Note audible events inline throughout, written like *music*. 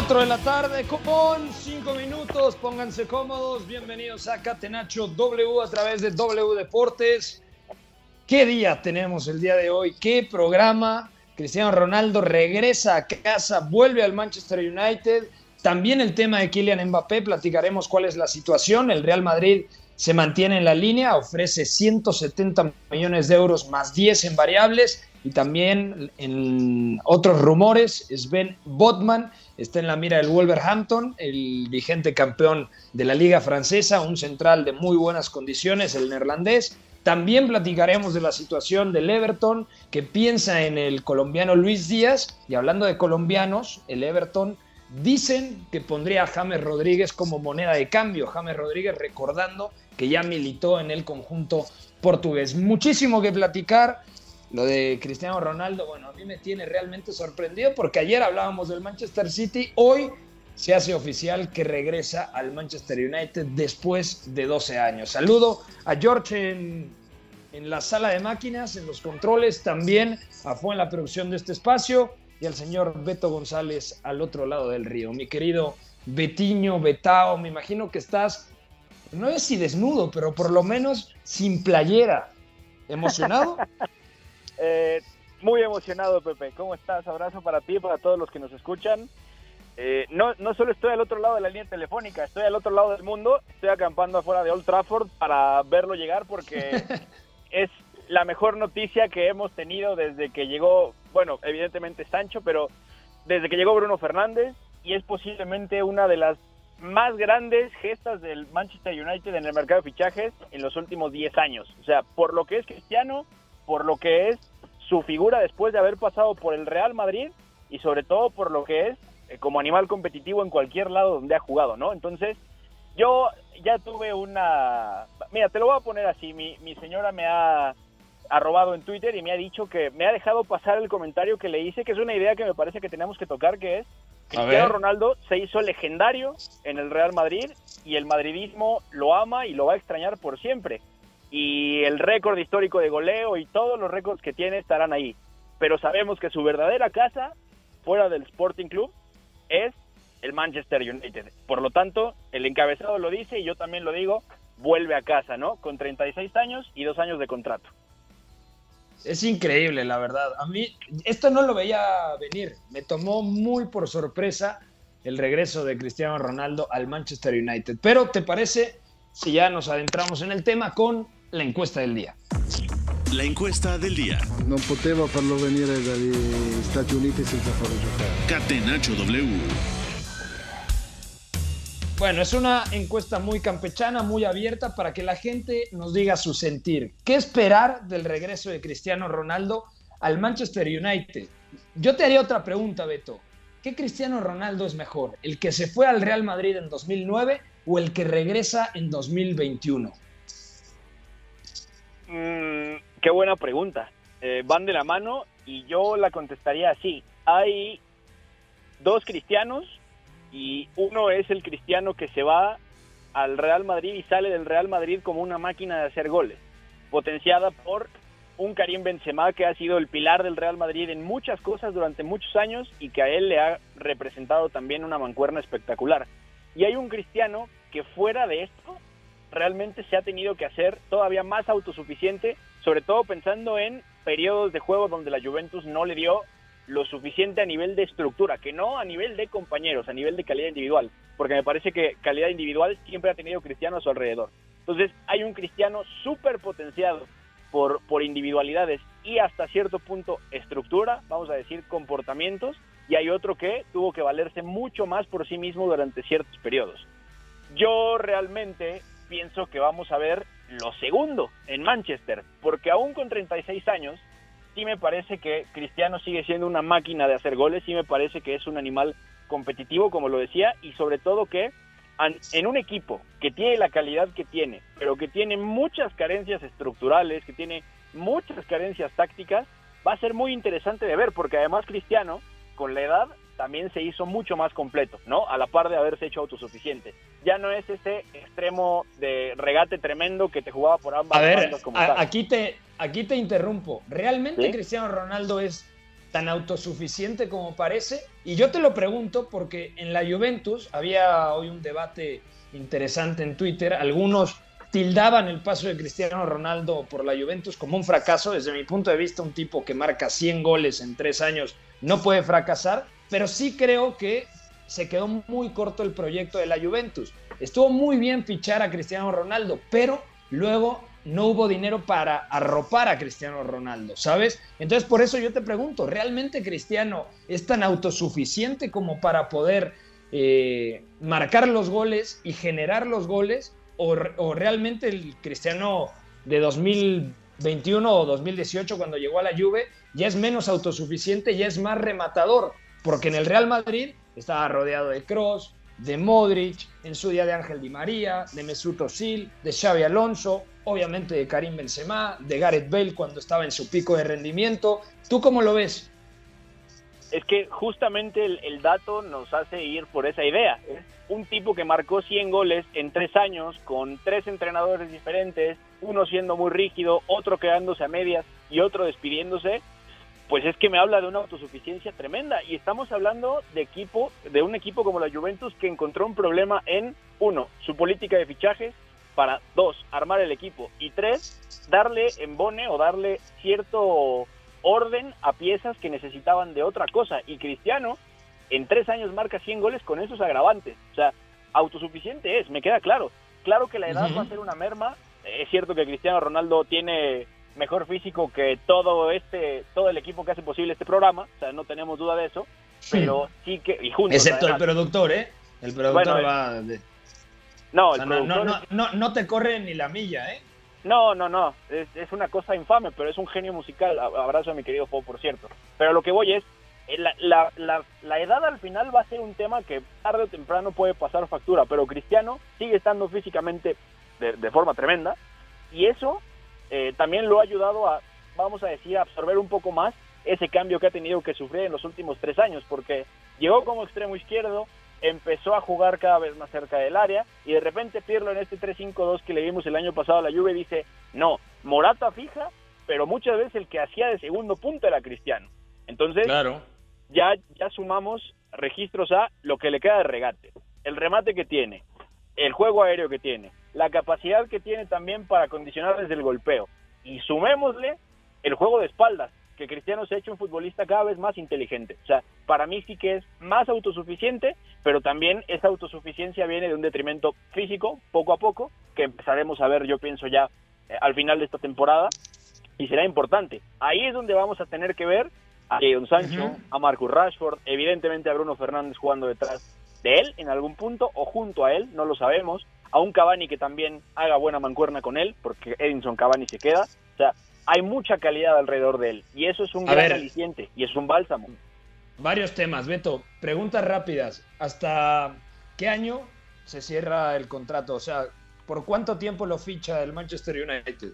Cuatro de la tarde con cinco minutos. Pónganse cómodos. Bienvenidos a Catenacho W a través de W Deportes. ¿Qué día tenemos el día de hoy? ¿Qué programa? Cristiano Ronaldo regresa a casa, vuelve al Manchester United. También el tema de Kylian Mbappé. Platicaremos cuál es la situación. El Real Madrid se mantiene en la línea, ofrece 170 millones de euros más 10 en variables. Y también en otros rumores, Sven Botman está en la mira del Wolverhampton, el vigente campeón de la liga francesa, un central de muy buenas condiciones, el neerlandés. También platicaremos de la situación del Everton, que piensa en el colombiano Luis Díaz. Y hablando de colombianos, el Everton dicen que pondría a James Rodríguez como moneda de cambio. James Rodríguez recordando que ya militó en el conjunto portugués. Muchísimo que platicar. Lo de Cristiano Ronaldo, bueno, a mí me tiene realmente sorprendido porque ayer hablábamos del Manchester City, hoy se hace oficial que regresa al Manchester United después de 12 años. Saludo a George en, la sala de máquinas, en los controles, también a Fue en la producción de este espacio y al señor Beto González al otro lado del río. Mi querido Betiño, Betao, me imagino que estás, no es si desnudo, pero por lo menos sin playera. ¿Emocionado? *laughs* Eh, muy emocionado, Pepe. ¿Cómo estás? Abrazo para ti, para todos los que nos escuchan. Eh, no, no solo estoy al otro lado de la línea telefónica, estoy al otro lado del mundo. Estoy acampando afuera de Old Trafford para verlo llegar porque *laughs* es la mejor noticia que hemos tenido desde que llegó, bueno, evidentemente Sancho, pero desde que llegó Bruno Fernández y es posiblemente una de las más grandes gestas del Manchester United en el mercado de fichajes en los últimos 10 años. O sea, por lo que es Cristiano, por lo que es su figura después de haber pasado por el Real Madrid y sobre todo por lo que es eh, como animal competitivo en cualquier lado donde ha jugado, ¿no? Entonces, yo ya tuve una... Mira, te lo voy a poner así, mi, mi señora me ha arrobado en Twitter y me ha dicho que me ha dejado pasar el comentario que le hice, que es una idea que me parece que tenemos que tocar, que es Cristiano Ronaldo se hizo legendario en el Real Madrid y el madridismo lo ama y lo va a extrañar por siempre. Y el récord histórico de goleo y todos los récords que tiene estarán ahí. Pero sabemos que su verdadera casa, fuera del Sporting Club, es el Manchester United. Por lo tanto, el encabezado lo dice y yo también lo digo, vuelve a casa, ¿no? Con 36 años y dos años de contrato. Es increíble, la verdad. A mí esto no lo veía venir. Me tomó muy por sorpresa el regreso de Cristiano Ronaldo al Manchester United. Pero, ¿te parece si ya nos adentramos en el tema con la encuesta del día? La encuesta del día. Non poteva farlo venire dagli Stati Uniti senza farlo giocare. Catenacho W. Bueno, es una encuesta muy campechana, muy abierta para que la gente nos diga su sentir. ¿Qué esperar del regreso de Cristiano Ronaldo al Manchester United? Yo te haría otra pregunta, Beto. ¿Qué Cristiano Ronaldo es mejor? ¿El que se fue al Real Madrid en 2009 o el que regresa en 2021? Mm, qué buena pregunta. Eh, van de la mano y yo la contestaría así. Hay dos cristianos y uno es el cristiano que se va al Real Madrid y sale del Real Madrid como una máquina de hacer goles, potenciada por un Karim Benzema que ha sido el pilar del Real Madrid en muchas cosas durante muchos años y que a él le ha representado también una mancuerna espectacular. Y hay un cristiano que fuera de esto realmente se ha tenido que hacer todavía más autosuficiente, sobre todo pensando en periodos de juego donde la Juventus no le dio lo suficiente a nivel de estructura, que no a nivel de compañeros, a nivel de calidad individual, porque me parece que calidad individual siempre ha tenido Cristiano a su alrededor. Entonces hay un Cristiano súper potenciado por, por individualidades y hasta cierto punto estructura, vamos a decir comportamientos, y hay otro que tuvo que valerse mucho más por sí mismo durante ciertos periodos. Yo realmente pienso que vamos a ver lo segundo en Manchester, porque aún con 36 años, sí me parece que Cristiano sigue siendo una máquina de hacer goles, sí me parece que es un animal competitivo, como lo decía, y sobre todo que en un equipo que tiene la calidad que tiene, pero que tiene muchas carencias estructurales, que tiene muchas carencias tácticas, va a ser muy interesante de ver, porque además Cristiano, con la edad, también se hizo mucho más completo, ¿no? A la par de haberse hecho autosuficiente. Ya no es ese extremo de regate tremendo que te jugaba por ambas a ver, aquí te aquí te interrumpo. ¿Realmente Cristiano Ronaldo es tan autosuficiente como parece? Y yo te lo pregunto porque en la Juventus había hoy un debate interesante en Twitter. Algunos tildaban el paso de Cristiano Ronaldo por la Juventus como un fracaso. Desde mi punto de vista, un tipo que marca 100 goles en tres años no puede fracasar, pero sí creo que se quedó muy corto el proyecto de la Juventus. Estuvo muy bien fichar a Cristiano Ronaldo, pero luego no hubo dinero para arropar a Cristiano Ronaldo, ¿sabes? Entonces por eso yo te pregunto, ¿realmente Cristiano es tan autosuficiente como para poder eh, marcar los goles y generar los goles? ¿O, ¿O, realmente el Cristiano de 2021 o 2018 cuando llegó a la Juve ya es menos autosuficiente, ya es más rematador? Porque en el Real Madrid estaba rodeado de Cross, de Modric, en su día de Ángel Di María, de Mesut Özil, de Xavi Alonso, obviamente de Karim Benzema, de Gareth Bale cuando estaba en su pico de rendimiento. ¿Tú cómo lo ves? Es que justamente el, dato nos hace ir por esa idea. Un tipo que marcó 100 goles en tres años con tres entrenadores diferentes, uno siendo muy rígido, otro quedándose a medias y otro despidiéndose, pues es que me habla de una autosuficiencia tremenda. Y estamos hablando de equipo, de un equipo como la Juventus que encontró un problema en, uno, su política de fichajes, para, dos, armar el equipo, y tres, darle embone o darle cierto orden a piezas que necesitaban de otra cosa. Y Cristiano, en tres años marca 100 goles con esos agravantes. O sea, autosuficiente es, me queda claro. Claro que la edad va a ser una merma. Es cierto que Cristiano Ronaldo tiene mejor físico que todo este todo el equipo que hace posible este programa, o sea, no tenemos duda de eso, pero sí, que y juntos excepto el productor, ¿eh? El productor va No, no, no, no, no, te corre ni la milla, ¿eh? No, no, no, es, es, una cosa infame, pero es un genio musical. Abrazo a mi querido Pau, por cierto. Pero lo que voy es, eh, la, la, la, la, edad al final va a ser un tema que tarde o temprano puede pasar factura, pero Cristiano sigue estando físicamente de, de forma tremenda y eso eh, también lo ha ayudado a, vamos a decir, a absorber un poco más ese cambio que ha tenido que sufrir en los últimos tres años, porque llegó como extremo izquierdo, empezó a jugar cada vez más cerca del área y de repente Pirlo en este 3-5-2 que le vimos el año pasado a la Juve dice, no, Morata fija, pero muchas veces el que hacía de segundo punto era Cristiano. Entonces, claro. ya, ya sumamos registros a lo que le queda de regate, el remate que tiene, el juego aéreo que tiene, la capacidad que tiene también para condicionar desde el golpeo. Y sumémosle el juego de espaldas, que Cristiano se ha hecho un futbolista cada vez más inteligente. O sea, para mí sí que es más autosuficiente, pero también esa autosuficiencia viene de un detrimento físico, poco a poco, que empezaremos a ver, yo pienso, ya eh, al final de esta temporada, y será importante. Ahí es donde vamos a tener que ver a Jadon Sancho, a Marcus Rashford, evidentemente a Bruno Fernández jugando detrás de él en algún punto o junto a él, no lo sabemos, a un Cavani que también haga buena mancuerna con él, porque Edinson Cavani se queda, o sea, hay mucha calidad alrededor de él y eso es un gran aliciente y es un bálsamo. Varios temas, Beto, preguntas rápidas, ¿hasta qué año se cierra el contrato? O sea, ¿por cuánto tiempo lo ficha el Manchester United?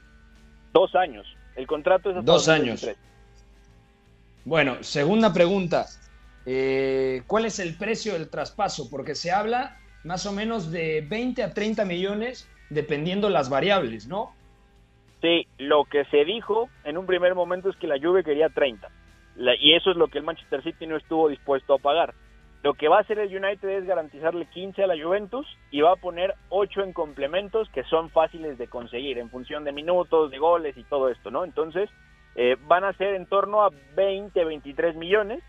Dos años, el contrato es hasta Dos años. Bueno, segunda pregunta, eh, ¿cuál es el precio del traspaso? Porque se habla más o menos de 20 a 30 millones, dependiendo las variables, ¿no? Sí, lo que se dijo en un primer momento es que la Juve quería 30. y eso es lo que el Manchester City no estuvo dispuesto a pagar. Lo que va a hacer el United es garantizarle 15 a la Juventus y va a poner 8 en complementos que son fáciles de conseguir en función de minutos, de goles y todo esto, ¿no? Entonces, eh, van a ser en torno a 20, 23 millones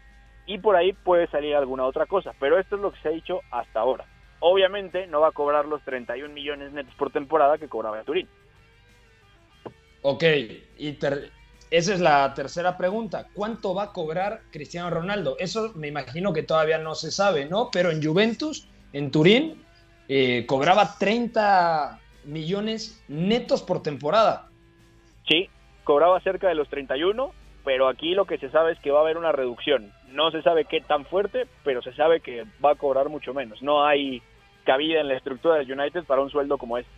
y por ahí puede salir alguna otra cosa, pero esto es lo que se ha dicho hasta ahora. Obviamente no va a cobrar los 31 millones netos por temporada que cobraba Turín. Ok, y esa es la tercera pregunta. ¿Cuánto va a cobrar Cristiano Ronaldo? Eso me imagino que todavía no se sabe, ¿no? Pero en Juventus, en Turín, eh, cobraba 30 millones netos por temporada. Sí, cobraba cerca de los 31, pero aquí lo que se sabe es que va a haber una reducción. No se sabe qué tan fuerte, pero se sabe que va a cobrar mucho menos. No hay cabida en la estructura del United para un sueldo como este.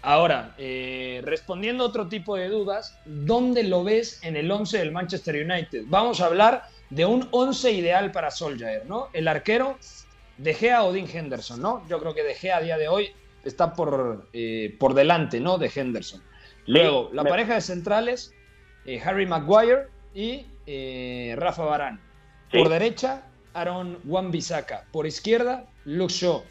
Ahora, eh, respondiendo a otro tipo de dudas, ¿dónde lo ves en el 11 del Manchester United? Vamos a hablar de un 11 ideal para Solskjaer, ¿no? El arquero, De Gea o Dean Henderson, ¿no? Yo creo que De Gea a día de hoy está por, eh, por delante, ¿no? De Henderson. Luego, la pareja de centrales, eh, Harry Maguire y Rafa Barán. Por derecha, Aaron Wan-Bissaka. Por izquierda, Luke Shaw.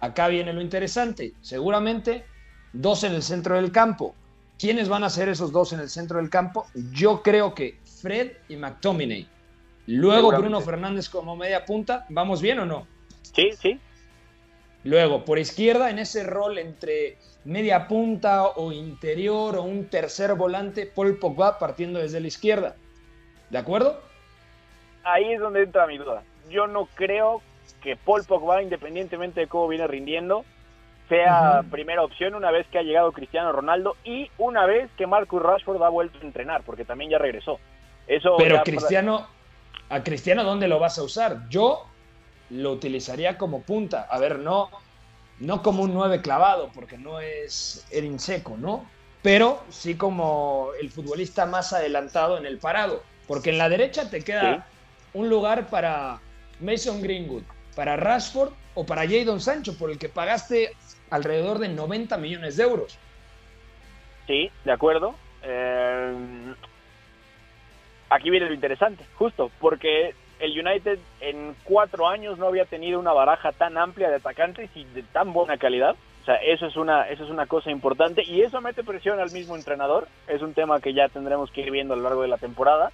Acá viene lo interesante. Seguramente dos en el centro del campo. ¿Quiénes van a ser esos dos en el centro del campo? Yo creo que Fred y McTominay. Luego Bruno Fernández como media punta. ¿Vamos bien o no? Sí, sí. Luego, por izquierda, en ese rol entre media punta o interior o un tercer volante, Paul Pogba partiendo desde la izquierda. ¿De acuerdo? Ahí es donde entra mi duda. Yo no creo que Paul Pogba, independientemente de cómo viene rindiendo, sea primera opción una vez que ha llegado Cristiano Ronaldo y una vez que Marcus Rashford ha vuelto a entrenar, porque también ya regresó. Eso Pero Cristiano, a Cristiano, ¿dónde lo vas a usar? Yo lo utilizaría como punta. A ver, no, no como un 9 clavado, porque no es el Seco, ¿no? Pero sí como el futbolista más adelantado en el parado. Porque en la derecha te queda un lugar para Mason Greenwood, para Rashford o para Jadon Sancho, por el que pagaste alrededor de 90 millones de euros. Sí, de acuerdo. Eh, aquí viene lo interesante, justo, porque el United en cuatro años no había tenido una baraja tan amplia de atacantes y de tan buena calidad. O sea, eso es una, eso es una cosa importante y eso mete presión al mismo entrenador. Es un tema que ya tendremos que ir viendo a lo largo de la temporada.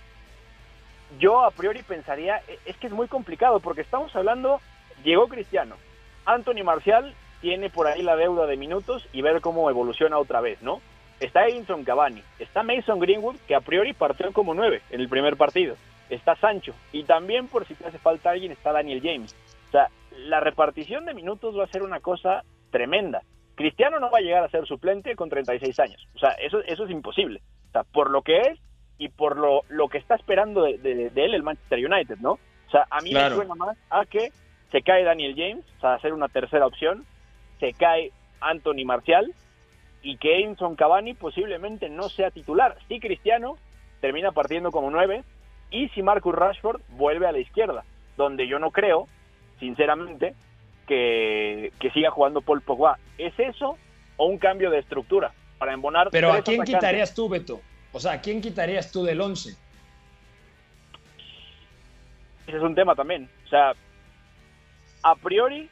Yo a priori pensaría, e, es que es muy complicado porque estamos hablando, llegó Cristiano, Anthony Marcial tiene por ahí la deuda de minutos y ver cómo evoluciona otra vez, ¿no? Está Edinson Cavani, está Mason Greenwood, que a priori partió como nueve en el primer partido, está Sancho, y también por si te hace falta alguien está Daniel James. O sea, la repartición de minutos va a ser una cosa tremenda. Cristiano no va a llegar a ser suplente con 36 años. O sea, eso, eso es imposible. O sea, por lo que es y por lo, lo que está esperando de, él el Manchester United, ¿no? O sea, a mí me suena más a que se cae Daniel James, o sea, a ser una tercera opción, se cae Anthony Marcial y que Edinson Cavani posiblemente no sea titular. Si Cristiano termina partiendo como nueve y si Marcus Rashford vuelve a la izquierda, donde yo no creo, sinceramente, que, siga jugando Paul Pogba. ¿Es eso o un cambio de estructura para embonar? Pero ¿a quién quitarías tú, Beto? O sea, ¿a quién quitarías tú del 11? Ese es un tema también. O sea, a priori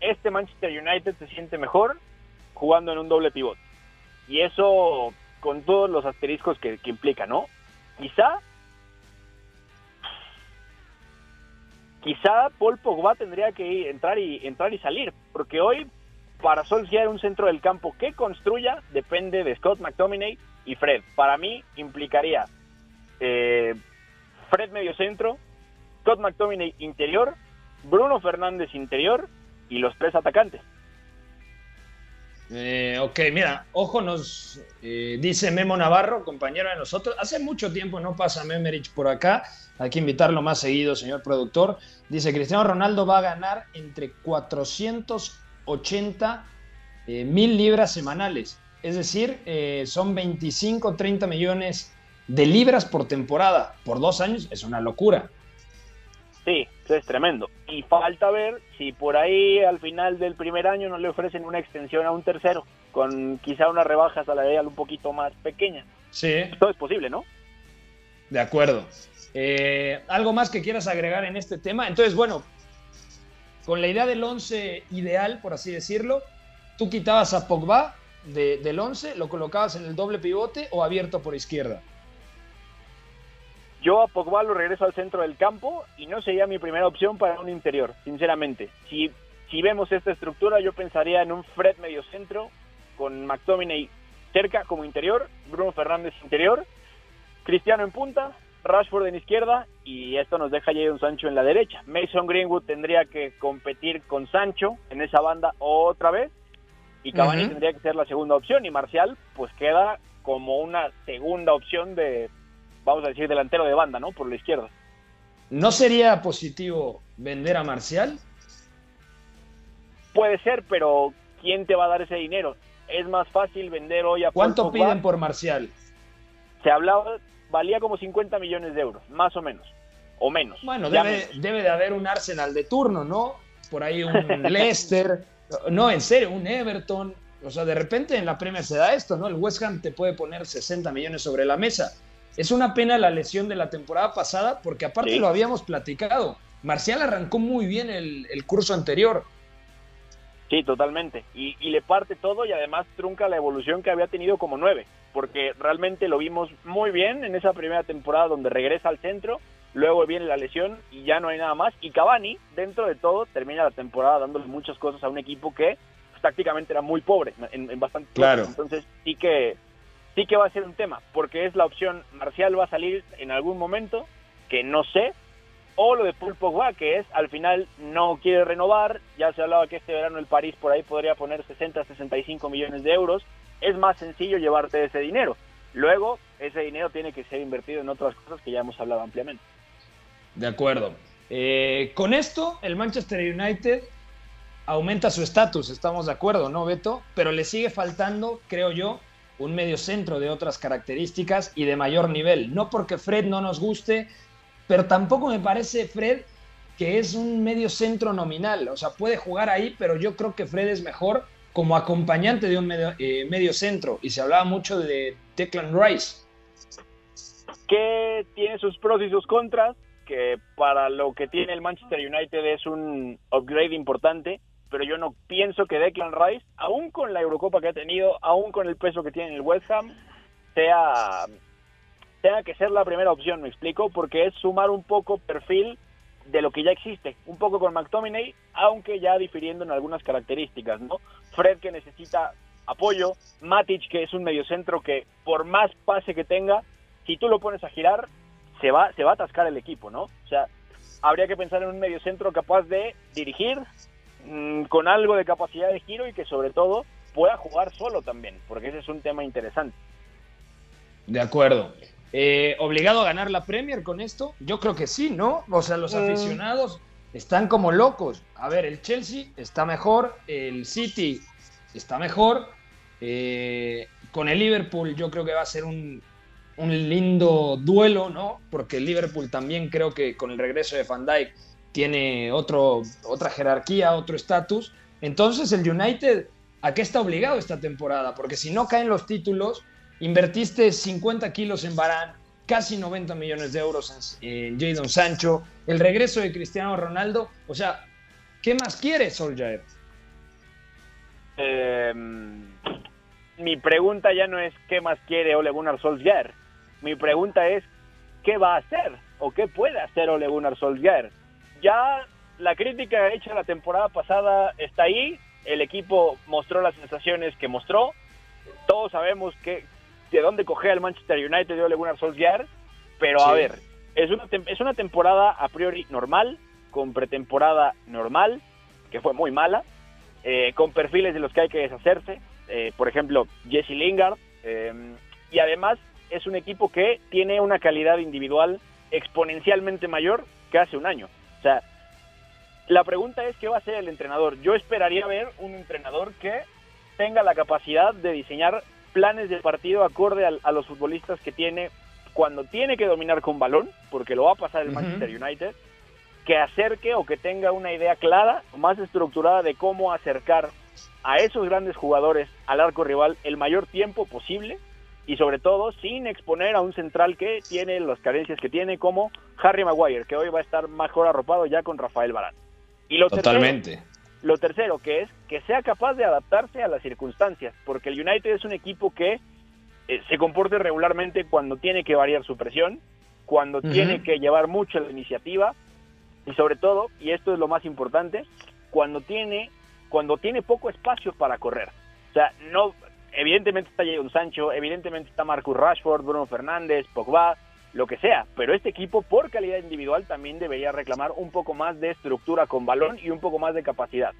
este Manchester United se siente mejor jugando en un doble pivot. Y eso con todos los asteriscos que, implica, ¿no? Quizá, quizá Paul Pogba tendría que entrar y entrar y salir, porque hoy para Solskjaer un centro del campo que construya depende de Scott McTominay y Fred. Para mí implicaría eh, Fred medio centro, Scott McTominay interior, Bruno Fernández interior y los tres atacantes. Eh, ok, mira, ojo, nos eh, dice Memo Navarro, compañero de nosotros. Hace mucho tiempo no pasa Memerich por acá. Hay que invitarlo más seguido, señor productor. Dice: Cristiano Ronaldo va a ganar entre 480 eh, mil libras semanales. Es decir, son 25, 30 millones de libras por temporada. Por dos años es una locura. Sí, es tremendo. Y falta ver si por ahí al final del primer año no le ofrecen una extensión a un tercero, con quizá una rebaja salarial un poquito más pequeña. Sí. Todo es posible, ¿no? De acuerdo. Eh, ¿Algo más que quieras agregar en este tema? Entonces, bueno, con la idea del 11 ideal, por así decirlo, tú quitabas a Pogba del 11, lo colocabas en el doble pivote o abierto por izquierda. Yo a Pogba lo regreso al centro del campo y no sería mi primera opción para un interior, sinceramente. Si, si vemos esta estructura, yo pensaría en un Fred medio centro con McTominay cerca como interior, Bruno Fernández interior, Cristiano en punta, Rashford en izquierda y esto nos deja Jadon Sancho en la derecha. Mason Greenwood tendría que competir con Sancho en esa banda otra vez y Cavani tendría que ser la segunda opción y Marcial pues queda como una segunda opción de vamos a decir, delantero de banda, ¿no? Por la izquierda. ¿No sería positivo vender a Marcial? Puede ser, pero ¿quién te va a dar ese dinero? Es más fácil vender hoy a ¿Cuánto piden por Marcial? Se hablaba, valía como 50 millones de euros, más o menos, o menos. Bueno, debe, debe de haber un Arsenal de turno, ¿no? Por ahí un *laughs* Leicester, no, en serio, un Everton. O sea, de repente en la Premier se da esto, ¿no? El West Ham te puede poner 60 millones sobre la mesa. Es una pena la lesión de la temporada pasada porque aparte lo habíamos platicado. Marcial arrancó muy bien el, curso anterior. Sí, totalmente. Y, le parte todo y además trunca la evolución que había tenido como nueve, porque realmente lo vimos muy bien en esa primera temporada donde regresa al centro, luego viene la lesión y ya no hay nada más. Y Cavani, dentro de todo, termina la temporada dándole muchas cosas a un equipo que pues, tácticamente era muy pobre en, bastante claro. Entonces sí que sí que va a ser un tema, porque es la opción, Marcial va a salir en algún momento, que no sé, o lo de Paul Pogba, que es al final no quiere renovar, ya se hablaba que este verano el París por ahí podría poner 60, 65 millones de euros, es más sencillo llevarte ese dinero. Luego, ese dinero tiene que ser invertido en otras cosas que ya hemos hablado ampliamente. De acuerdo. Eh, con esto, el Manchester United aumenta su estatus, estamos de acuerdo, ¿no, Beto? Pero le sigue faltando, creo yo, un medio centro de otras características y de mayor nivel. No porque Fred no nos guste, pero tampoco me parece Fred que es un medio centro nominal. O sea, puede jugar ahí, pero yo creo que Fred es mejor como acompañante de un medio, eh, medio centro. Y se hablaba mucho de Declan Rice. Que tiene sus pros y sus contras, que para lo que tiene el Manchester United es un upgrade importante pero yo no pienso que Declan Rice, aún con la Eurocopa que ha tenido, aún con el peso que tiene el West Ham, sea tenga que ser la primera opción, me explico, porque es sumar un poco perfil de lo que ya existe, un poco con McTominay, aunque ya difiriendo en algunas características, ¿no? Fred que necesita apoyo, Matic que es un mediocentro que por más pase que tenga, si tú lo pones a girar, se va, se va a atascar el equipo, ¿no? O sea, habría que pensar en un mediocentro capaz de dirigir, Mm, con algo de capacidad de giro y que sobre todo pueda jugar solo también, porque ese es un tema interesante. De acuerdo. Eh, ¿Obligado a ganar la Premier con esto? Yo creo que sí, ¿no? O sea, los mm. aficionados están como locos. A ver, el Chelsea está mejor, el City está mejor. Eh, con el Liverpool yo creo que va a ser un, un lindo duelo, ¿no? Porque el Liverpool también creo que con el regreso de Van Dijk tiene otro, otra jerarquía, otro estatus. Entonces el United, ¿a qué está obligado esta temporada? Porque si no caen los títulos, invertiste 50 kilos en Barán, casi 90 millones de euros en, Jadon Sancho, el regreso de Cristiano Ronaldo. O sea, ¿qué más quiere Solskjaer? Em, mi pregunta ya no es qué más quiere Ole Gunnar Solskjaer. Mi pregunta es qué va a hacer o qué puede hacer Ole Gunnar Solskjaer ya la crítica hecha la temporada pasada está ahí, el equipo mostró las sensaciones que mostró, todos sabemos que de dónde coge el Manchester United de Ole Gunnar Solskjaer, pero a ver, es una, es una temporada a priori normal, con pretemporada normal, que fue muy mala, eh, con perfiles de los que hay que deshacerse, eh, por ejemplo, Jesse Lingard, eh, y además es un equipo que tiene una calidad individual exponencialmente mayor que hace un año. O sea, la pregunta es qué va a hacer el entrenador. Yo esperaría ver un entrenador que tenga la capacidad de diseñar planes de partido acorde a, los futbolistas que tiene cuando tiene que dominar con balón, porque lo va a pasar el Manchester United, que acerque o que tenga una idea clara, más estructurada de cómo acercar a esos grandes jugadores al arco rival el mayor tiempo posible y sobre todo sin exponer a un central que tiene las carencias que tiene como Harry Maguire, que hoy va a estar mejor arropado ya con Rafael Barán. Y lo Totalmente. Tercero, lo tercero, que es que sea capaz de adaptarse a las circunstancias, porque el United es un equipo que eh, se comporte regularmente cuando tiene que variar su presión, cuando tiene que llevar mucho la iniciativa y sobre todo, y esto es lo más importante, cuando tiene cuando tiene poco espacio para correr. O sea, no evidentemente está Jadon Sancho, evidentemente está Marcus Rashford, Bruno Fernández, Pogba, lo que sea, pero este equipo por calidad individual también debería reclamar un poco más de estructura con balón y un poco más de capacidad.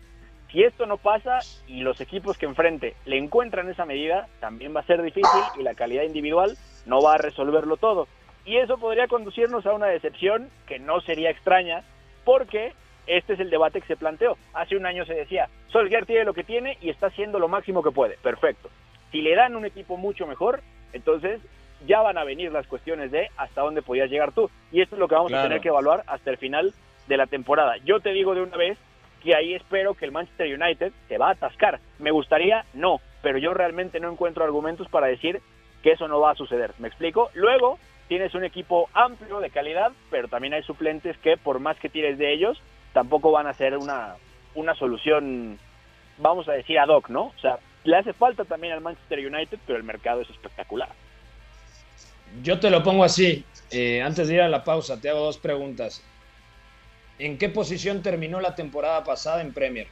Si esto no pasa y los equipos que enfrente le encuentran esa medida, también va a ser difícil y la calidad individual no va a resolverlo todo. Y eso podría conducirnos a una decepción que no sería extraña, porque este es el debate que se planteó. Hace un año se decía, Solskjaer tiene lo que tiene y está haciendo lo máximo que puede. Perfecto. Si le dan un equipo mucho mejor, entonces ya van a venir las cuestiones de hasta dónde podías llegar tú. Y esto es lo que vamos a tener que evaluar hasta el final de la temporada. Yo te digo de una vez que ahí espero que el Manchester United se va a atascar. Me gustaría, no, pero yo realmente no encuentro argumentos para decir que eso no va a suceder. ¿Me explico? Luego tienes un equipo amplio de calidad, pero también hay suplentes que por más que tires de ellos, tampoco van a ser una, una solución, vamos a decir, ad hoc, ¿no? O sea, le hace falta también al Manchester United, pero el mercado es espectacular. Yo te lo pongo así. Eh, antes de ir a la pausa, te hago dos preguntas. ¿En qué posición terminó la temporada pasada en Premier?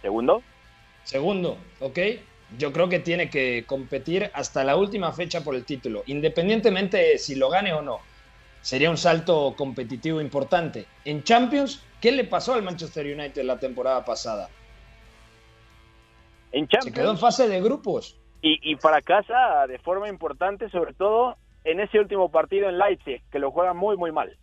Segundo. Segundo, ok. Yo creo que tiene que competir hasta la última fecha por el título, independientemente de si lo gane o no. Sería un salto competitivo importante. En Champions, ¿qué le pasó al Manchester United la temporada pasada? En Champions. Se quedó en fase de grupos. Y, y fracasa de forma importante, sobre todo en ese último partido en Leipzig, que lo juega muy, muy mal.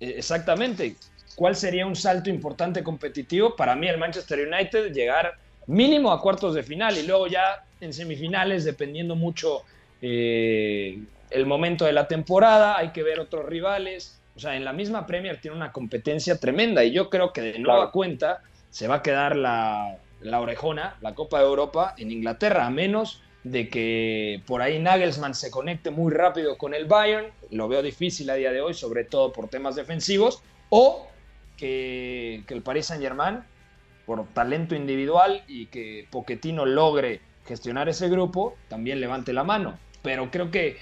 Eh, exactamente. ¿Cuál sería un salto importante competitivo? Para mí el Manchester United llegar mínimo a cuartos de final y luego ya en semifinales, dependiendo mucho eh, el momento de la temporada, hay que ver otros rivales. O sea, en la misma Premier tiene una competencia tremenda y yo creo que de nueva Claro. cuenta se va a quedar la, la orejona, la Copa de Europa en Inglaterra, a menos de que por ahí Nagelsmann se conecte muy rápido con el Bayern, lo veo difícil a día de hoy, sobre todo por temas defensivos, o que, que el Paris Saint Germain, por talento individual y que Pochettino logre gestionar ese grupo, también levante la mano. Pero creo que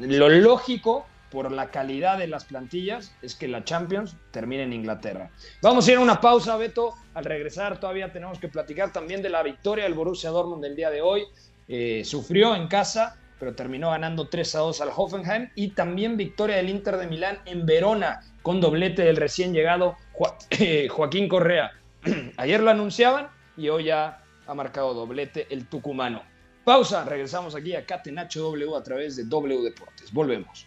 lo lógico por la calidad de las plantillas es que la Champions termine en Inglaterra. Vamos a ir a una pausa, Beto. Al regresar todavía tenemos que platicar también de la victoria del Borussia Dortmund del día de hoy. Eh, sufrió en casa, pero terminó ganando 3 a 2 al Hoffenheim. Y también victoria del Inter de Milán en Verona, con doblete del recién llegado *laughs* eh, Joaquín Correa. *clears throat* Ayer lo anunciaban y hoy ya ha marcado doblete el tucumano. Pausa, regresamos aquí a Catenacho W a través de W Deportes. Volvemos.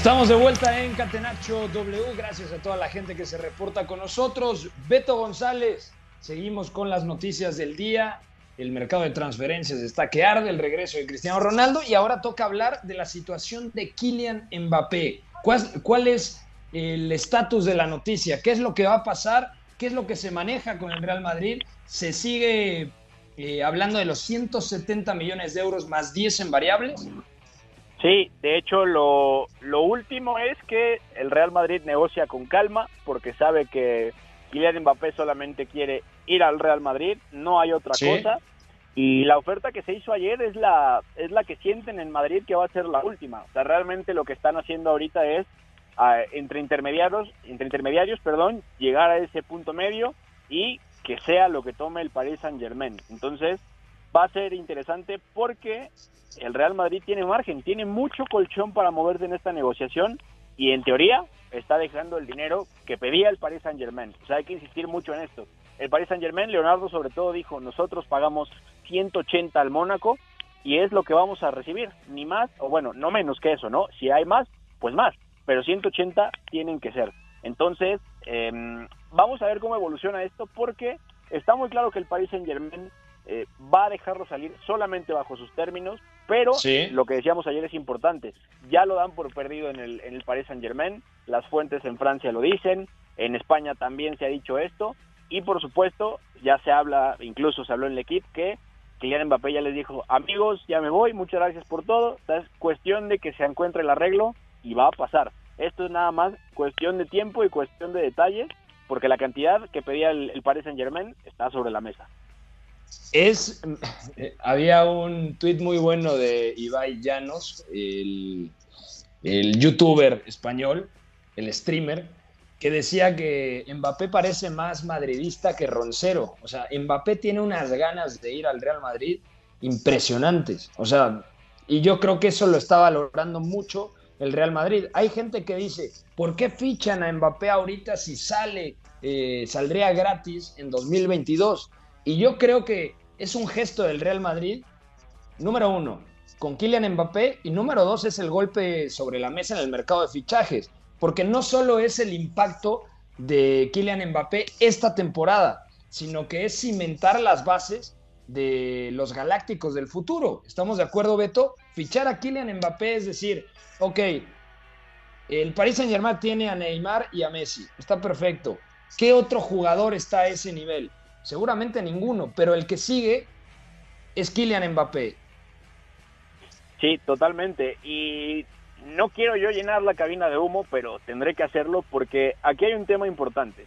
Estamos de vuelta en Catenacho W. Gracias a toda la gente que se reporta con nosotros. Beto González, seguimos con las noticias del día. El mercado de transferencias está que arde, el regreso de Cristiano Ronaldo y ahora toca hablar de la situación de Kylian Mbappé. ¿Cuál, es el estatus de la noticia? ¿Qué es lo que va a pasar? ¿Qué es lo que se maneja con el Real Madrid? ¿Se sigue eh, hablando de los 170 millones de euros más 10 en variables? Sí, de hecho lo, lo último es que el Real Madrid negocia con calma porque sabe que Kylian Mbappé solamente quiere ir al Real Madrid, no hay otra Sí. cosa Y la oferta que se hizo ayer es la, es la que sienten en Madrid que va a ser la última. O sea, realmente lo que están haciendo ahorita es ah, entre intermediarios, entre intermediarios, perdón, llegar a ese punto medio y que sea lo que tome el Paris Saint Germain. Entonces, va a ser interesante porque el Real Madrid tiene margen, tiene mucho colchón para moverse en esta negociación y en teoría está dejando el dinero que pedía el Paris Saint Germain. O sea, hay que insistir mucho en esto. El Paris Saint Germain, Leonardo sobre todo dijo, nosotros pagamos 180 al Mónaco y es lo que vamos a recibir, ni más, o bueno, no menos que eso, ¿no? Si hay más, pues más, pero 180 tienen que ser. Entonces, em, vamos a ver cómo evoluciona esto porque está muy claro que el Paris Saint Germain eh, va a dejarlo salir solamente bajo sus términos, pero lo que decíamos ayer es importante. Ya lo dan por perdido en el, en el Paris Saint Germain, las fuentes en Francia lo dicen, en España también se ha dicho esto, y por supuesto ya se habla, incluso se habló en el equipo que Kylian Mbappé ya les dijo, amigos, ya me voy, muchas gracias por todo, es cuestión de que se encuentre el arreglo y va a pasar. Esto es nada más cuestión de tiempo y cuestión de detalles, porque la cantidad que pedía el, el Paris Saint Germain está sobre la mesa. Es, eh, había un tuit muy bueno de Ibai Llanos, el, el youtuber español, el streamer, que decía que Mbappé parece más madridista que Roncero. O sea, Mbappé tiene unas ganas de ir al Real Madrid impresionantes. O sea, y yo creo que eso lo está valorando mucho el Real Madrid. Hay gente que dice, ¿por qué fichan a Mbappé ahorita si sale, eh, saldría gratis en 2022? Y yo creo que es un gesto del Real Madrid, número uno, con Kylian Mbappé, y número dos es el golpe sobre la mesa en el mercado de fichajes porque no solo es el impacto de Kylian Mbappé esta temporada, sino que es cimentar las bases de los galácticos del futuro. ¿Estamos de acuerdo, Beto? Fichar a Kylian Mbappé es decir, ok, el Paris Saint Germain tiene a Neymar y a Messi, está perfecto. ¿Qué otro jugador está a ese nivel? Seguramente ninguno, pero el que sigue es Kylian Mbappé. Sí, totalmente. Y no quiero yo llenar la cabina de humo, pero tendré que hacerlo porque aquí hay un tema importante.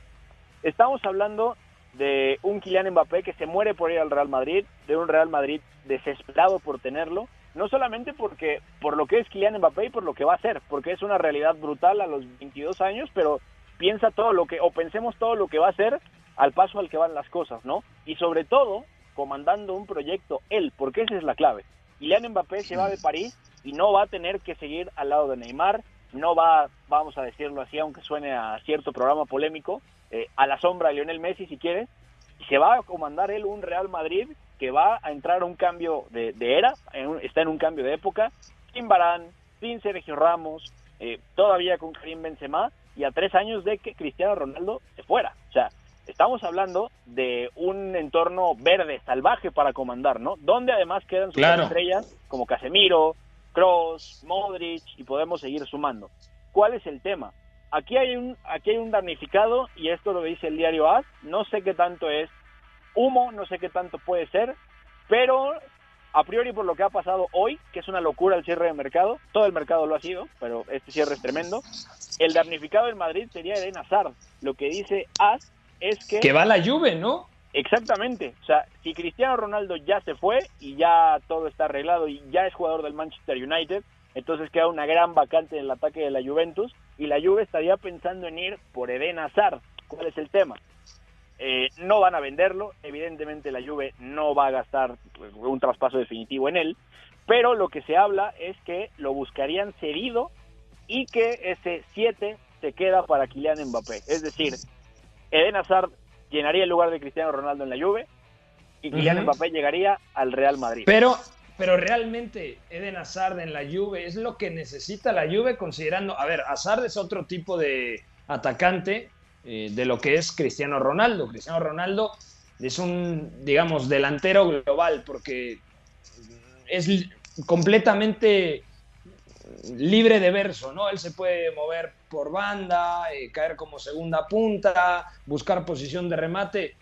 Estamos hablando de un Kylian Mbappé que se muere por ir al Real Madrid, de un Real Madrid desesperado por tenerlo, no solamente porque por lo que es Kylian Mbappé y por lo que va a ser, porque es una realidad brutal a los 22 años, pero piensa todo lo que o pensemos todo lo que va a ser al paso al que van las cosas, ¿no? Y sobre todo comandando un proyecto él, porque esa es la clave. Kylian Mbappé se va de París y no va a tener que seguir al lado de Neymar, no va, vamos a decirlo así, aunque suene a cierto programa polémico, eh, a la sombra de Lionel Messi si quiere, y se va a comandar él un Real Madrid que va a entrar a un cambio de, era, está en un cambio de época, sin Barán, sin Sergio Ramos, eh, todavía con Karim Benzema, y a tres años de que Cristiano Ronaldo se fuera. O sea, estamos hablando de un entorno verde, salvaje para comandar, ¿no? Donde además quedan sus estrellas como Casemiro, Cross, Modric y podemos seguir sumando. ¿Cuál es el tema? Aquí hay un aquí hay un damnificado y esto lo dice el diario AS, no sé qué tanto es humo, no sé qué tanto puede ser, pero a priori por lo que ha pasado hoy, que es una locura el cierre de mercado, todo el mercado lo ha sido, pero este cierre es tremendo. El damnificado en Madrid sería Eden Hazard. Lo que dice AS es que que va la Juve, ¿no? Exactamente. O sea, si Cristiano Ronaldo ya se fue y ya todo está arreglado y ya es jugador del Manchester United, entonces queda una gran vacante en el ataque de la Juventus y la Juve estaría pensando en ir por Eden Hazard. ¿Cuál es el tema? Eh, no van a venderlo, evidentemente la Juve no va a gastar pues, un traspaso definitivo en él, pero lo que se habla es que lo buscarían cedido y que ese 7 se queda para Kylian Mbappé. Es decir, Eden Hazard llenaría el lugar de Cristiano Ronaldo en la Juve y Kylian Mbappé llegaría al Real Madrid. Pero, pero realmente Eden Hazard en la Juve es lo que necesita la Juve considerando, a ver, Hazard es otro tipo de atacante eh, de lo que es Cristiano Ronaldo. Cristiano Ronaldo es un, digamos, delantero global porque es completamente libre de verso, ¿no? Él se puede mover por banda, eh, caer como segunda punta, buscar posición de remate.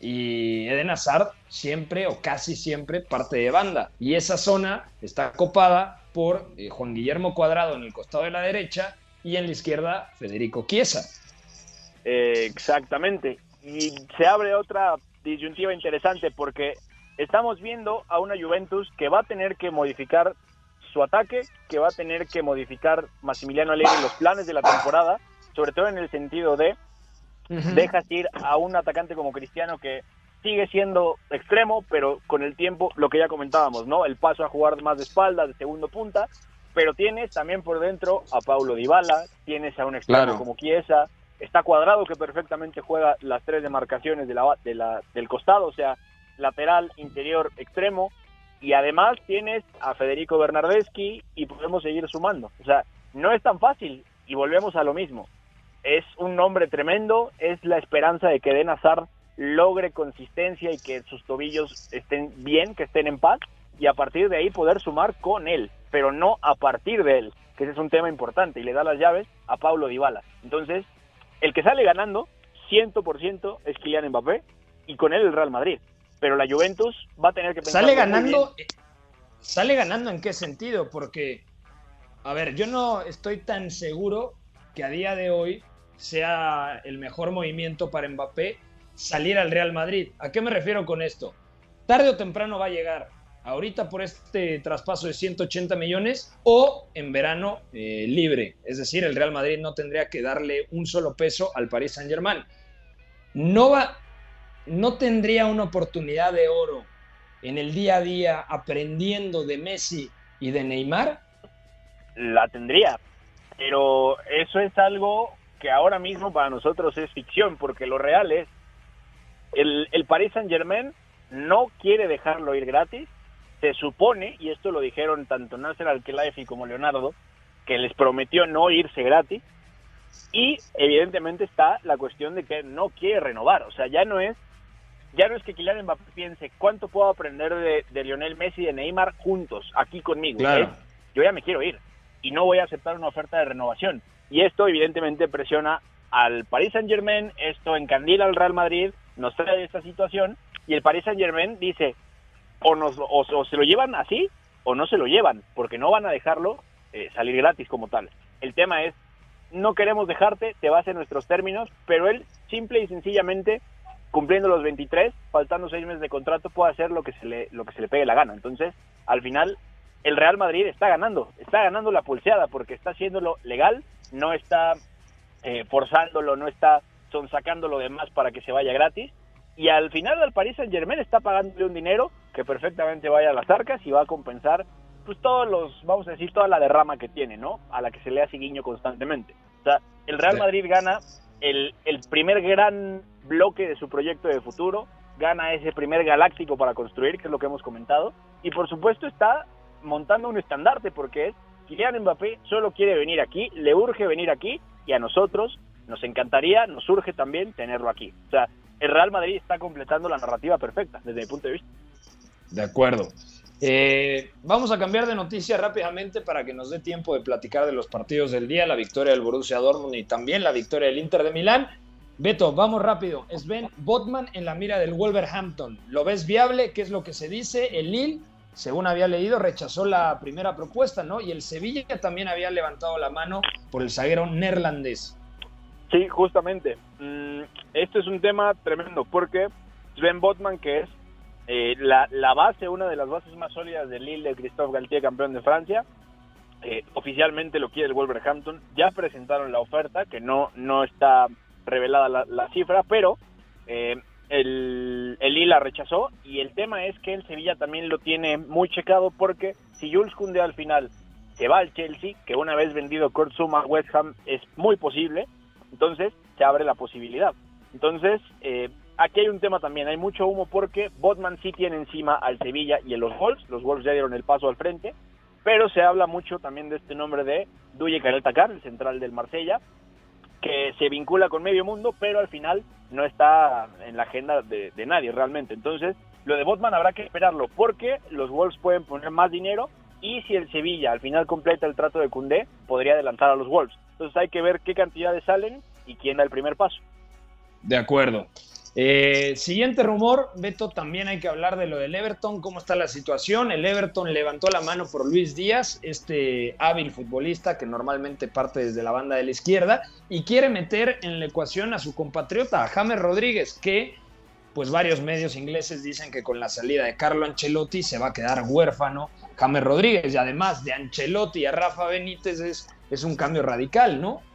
Y Eden Hazard siempre o casi siempre parte de banda. Y esa zona está copada por eh, Juan Guillermo Cuadrado en el costado de la derecha y en la izquierda Federico Chiesa. Exactamente. Y se abre otra disyuntiva interesante porque estamos viendo a una Juventus que va a tener que modificar su ataque, que va a tener que modificar Massimiliano Allegri los planes de la temporada, sobre todo en el sentido de dejas ir a un atacante como Cristiano que sigue siendo extremo, pero con el tiempo, lo que ya comentábamos, ¿no? El paso a jugar más de espalda, de segundo punta, pero tienes también por dentro a Paulo Dybala, tienes a un extremo como Chiesa, está cuadrado que perfectamente juega las tres demarcaciones de la, de la, del costado, o sea, lateral, interior, extremo, y además tienes a Federico Bernardeschi y podemos seguir sumando. O sea, no es tan fácil y volvemos a lo mismo. Es un nombre tremendo, es la esperanza de que Den Hazard logre consistencia y que sus tobillos estén bien, que estén en paz y a partir de ahí poder sumar con él, pero no a partir de él, que ese es un tema importante y le da las llaves a Paulo Dybala. Entonces, el que sale ganando 100% es Kylian Mbappé y con él el Real Madrid pero la Juventus va a tener que pensar. Sale ganando. ¿Sale ganando en qué sentido? Porque, a ver, yo no estoy tan seguro que a día de hoy sea el mejor movimiento para Mbappé salir al Real Madrid. ¿A qué me refiero con esto? Tarde o temprano va a llegar. Ahorita por este traspaso de 180 millones o en verano eh, libre. Es decir, el Real Madrid no tendría que darle un solo peso al Paris Saint Germain. No va, no tendría una oportunidad de oro en el día a día aprendiendo de Messi y de Neymar? La tendría, pero eso es algo que ahora mismo para nosotros es ficción, porque lo real es, el, el Paris Saint Germain no quiere dejarlo ir gratis, se supone, y esto lo dijeron tanto Nasser Al-Khelaifi como Leonardo, que les prometió no irse gratis, y evidentemente está la cuestión de que no quiere renovar, o sea, ya no es ya no es que Kylian Mbappé piense cuánto puedo aprender de, Lionel Messi y de Neymar juntos, aquí conmigo. yo ya me quiero ir y no voy a aceptar una oferta de renovación. Y esto evidentemente presiona al Paris Saint Germain, esto encandila al Real Madrid, nos trae esta situación y el Paris Saint Germain dice o, nos, o, se lo llevan así o no se lo llevan, porque no van a dejarlo eh, salir gratis como tal. El tema es, no queremos dejarte, te vas en nuestros términos, pero él simple y sencillamente cumpliendo los 23, faltando seis meses de contrato, puede hacer lo que se le, lo que se le pegue la gana. Entonces, al final, el Real Madrid está ganando, está ganando la pulseada porque está haciéndolo legal, no está eh, forzándolo, no está sonsacando lo demás para que se vaya gratis. Y al final al Paris Saint Germain está pagándole un dinero que perfectamente vaya a las arcas y va a compensar pues todos los, vamos a decir, toda la derrama que tiene, ¿no? A la que se le hace guiño constantemente. O sea, el Real Madrid gana el, el primer gran bloque de su proyecto de futuro, gana ese primer galáctico para construir, que es lo que hemos comentado, y por supuesto está montando un estandarte porque es Kylian Mbappé solo quiere venir aquí, le urge venir aquí y a nosotros nos encantaría, nos urge también tenerlo aquí. O sea, el Real Madrid está completando la narrativa perfecta desde mi punto de vista. De acuerdo. Eh, vamos a cambiar de noticia rápidamente para que nos dé tiempo de platicar de los partidos del día, la victoria del Borussia Dortmund y también la victoria del Inter de Milán. Beto, vamos rápido. Sven Botman en la mira del Wolverhampton. ¿Lo ves viable? ¿Qué es lo que se dice? El Lille, según había leído, rechazó la primera propuesta, ¿no? Y el Sevilla también había levantado la mano por el zaguero neerlandés. Sí, justamente. Mm, esto es un tema tremendo porque Sven Botman, que es eh, la, base, una de las bases más sólidas del Lille de Christophe Galtier, campeón de Francia. Eh, oficialmente lo quiere el Wolverhampton. Ya presentaron la oferta, que no, no está revelada la, cifra, pero eh, el, el la rechazó. Y el tema es que el Sevilla también lo tiene muy checado, porque si Jules Koundé al final se va al Chelsea, que una vez vendido Kurt Zuma a West Ham es muy posible, entonces se abre la posibilidad. Entonces, eh, aquí hay un tema también, hay mucho humo porque Botman sí tiene encima al Sevilla y a los Wolves, los Wolves ya dieron el paso al frente, pero se habla mucho también de este nombre de Duye Karel Takar, el central del Marsella, que se vincula con medio mundo, pero al final no está en la agenda de, nadie realmente. Entonces, lo de Botman habrá que esperarlo porque los Wolves pueden poner más dinero y si el Sevilla al final completa el trato de Cundé, podría adelantar a los Wolves. Entonces hay que ver qué cantidades salen y quién da el primer paso. De acuerdo. Eh, siguiente rumor, Beto, también hay que hablar de lo del Everton, cómo está la situación. El Everton levantó la mano por Luis Díaz, este hábil futbolista que normalmente parte desde la banda de la izquierda, y quiere meter en la ecuación a su compatriota, a James Rodríguez, que pues varios medios ingleses dicen que con la salida de Carlo Ancelotti se va a quedar huérfano James Rodríguez y además de Ancelotti a Rafa Benítez es, es un cambio radical, ¿no?